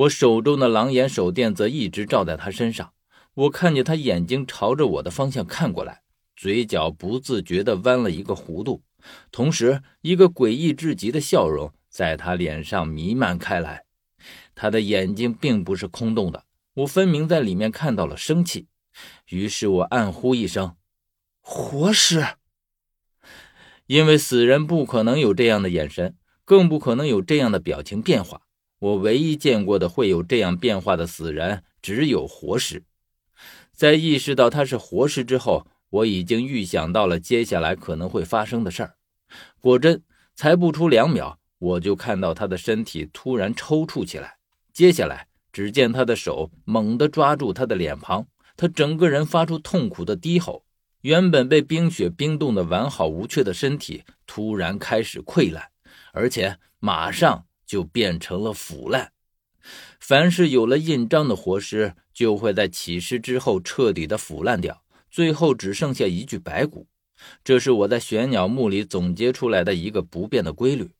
我手中的狼眼手电则一直照在他身上。我看见他眼睛朝着我的方向看过来，嘴角不自觉地弯了一个弧度，同时一个诡异至极的笑容在他脸上弥漫开来。他的眼睛并不是空洞的，我分明在里面看到了生气。于是我暗呼一声：“活尸！”因为死人不可能有这样的眼神，更不可能有这样的表情变化。我唯一见过的会有这样变化的死人，只有活尸。在意识到他是活尸之后，我已经预想到了接下来可能会发生的事儿。果真，才不出两秒，我就看到他的身体突然抽搐起来。接下来，只见他的手猛地抓住他的脸庞，他整个人发出痛苦的低吼。原本被冰雪冰冻的完好无缺的身体，突然开始溃烂，而且马上就变成了腐烂。凡是有了印章的活尸，就会在起尸之后彻底的腐烂掉，最后只剩下一具白骨。这是我在玄鸟墓里总结出来的一个不变的规律。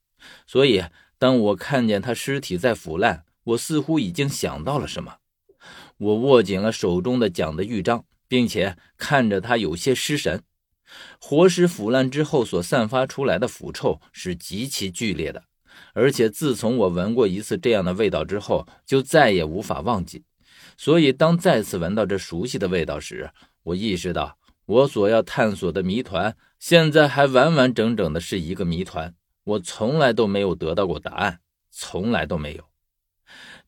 所以，当我看见他尸体在腐烂，我似乎已经想到了什么。我握紧了手中的奖的玉章。并且看着他有些失神。活尸腐烂之后所散发出来的腐臭是极其剧烈的，而且自从我闻过一次这样的味道之后，就再也无法忘记。所以，当再次闻到这熟悉的味道时，我意识到我所要探索的谜团现在还完完整整的是一个谜团。我从来都没有得到过答案，从来都没有。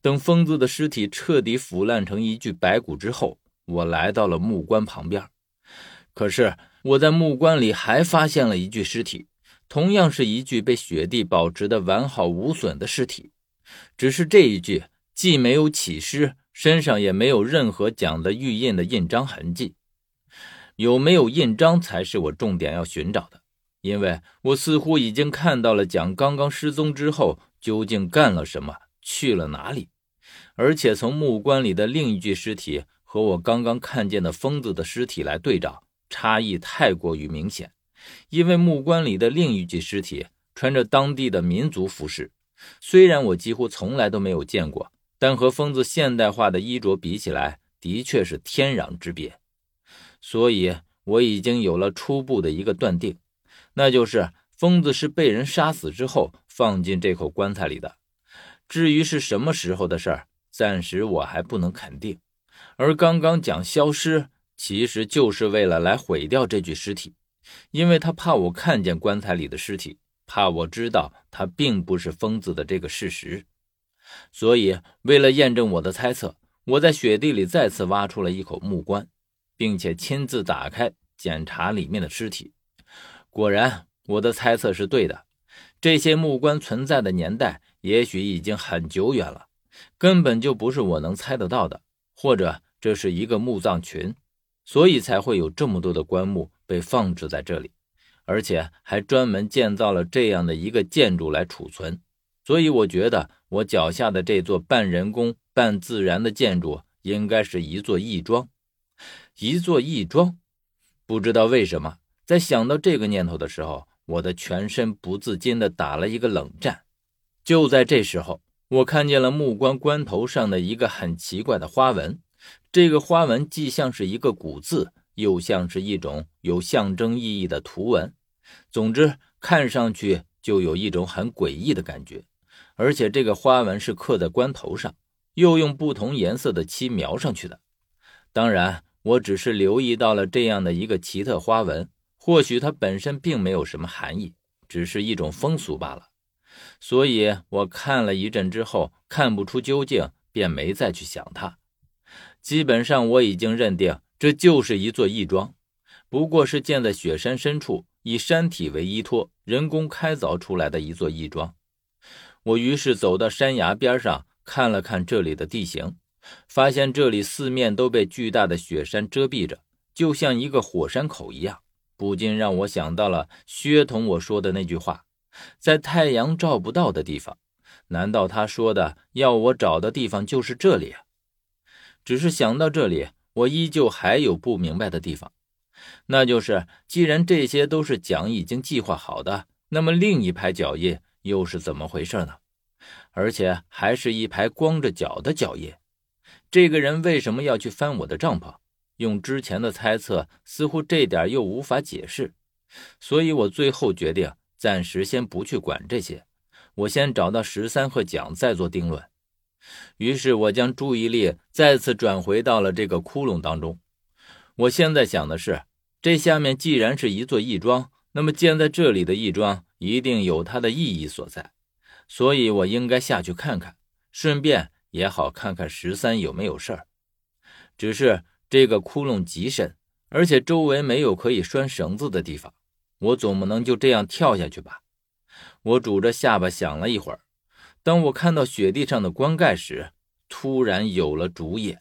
等疯子的尸体彻底腐烂成一具白骨之后。我来到了木棺旁边，可是我在木棺里还发现了一具尸体，同样是一具被雪地保持的完好无损的尸体，只是这一具既没有起尸，身上也没有任何奖的玉印的印章痕迹。有没有印章才是我重点要寻找的，因为我似乎已经看到了蒋刚刚失踪之后究竟干了什么，去了哪里，而且从木棺里的另一具尸体。和我刚刚看见的疯子的尸体来对照，差异太过于明显。因为木棺里的另一具尸体穿着当地的民族服饰，虽然我几乎从来都没有见过，但和疯子现代化的衣着比起来，的确是天壤之别。所以我已经有了初步的一个断定，那就是疯子是被人杀死之后放进这口棺材里的。至于是什么时候的事儿，暂时我还不能肯定。而刚刚讲消失，其实就是为了来毁掉这具尸体，因为他怕我看见棺材里的尸体，怕我知道他并不是疯子的这个事实，所以为了验证我的猜测，我在雪地里再次挖出了一口木棺，并且亲自打开检查里面的尸体。果然，我的猜测是对的，这些木棺存在的年代也许已经很久远了，根本就不是我能猜得到的。或者这是一个墓葬群，所以才会有这么多的棺木被放置在这里，而且还专门建造了这样的一个建筑来储存。所以我觉得我脚下的这座半人工半自然的建筑应该是一座义庄，一座义庄。不知道为什么，在想到这个念头的时候，我的全身不自禁地打了一个冷战。就在这时候。我看见了木棺棺头上的一个很奇怪的花纹，这个花纹既像是一个古字，又像是一种有象征意义的图文。总之，看上去就有一种很诡异的感觉。而且，这个花纹是刻在棺头上，又用不同颜色的漆描上去的。当然，我只是留意到了这样的一个奇特花纹，或许它本身并没有什么含义，只是一种风俗罢了。所以我看了一阵之后，看不出究竟，便没再去想它。基本上我已经认定这就是一座义庄，不过是建在雪山深处，以山体为依托，人工开凿出来的一座义庄。我于是走到山崖边上，看了看这里的地形，发现这里四面都被巨大的雪山遮蔽着，就像一个火山口一样，不禁让我想到了薛同我说的那句话。在太阳照不到的地方，难道他说的要我找的地方就是这里？只是想到这里，我依旧还有不明白的地方，那就是既然这些都是蒋已经计划好的，那么另一排脚印又是怎么回事呢？而且还是一排光着脚的脚印。这个人为什么要去翻我的帐篷？用之前的猜测，似乎这点又无法解释。所以我最后决定暂时先不去管这些，我先找到十三和蒋再做定论。于是，我将注意力再次转回到了这个窟窿当中。我现在想的是，这下面既然是一座义庄，那么建在这里的义庄一定有它的意义所在，所以我应该下去看看，顺便也好看看十三有没有事儿。只是这个窟窿极深，而且周围没有可以拴绳子的地方，我总不能就这样跳下去吧？我拄着下巴想了一会儿。当我看到雪地上的棺盖时，突然有了主意。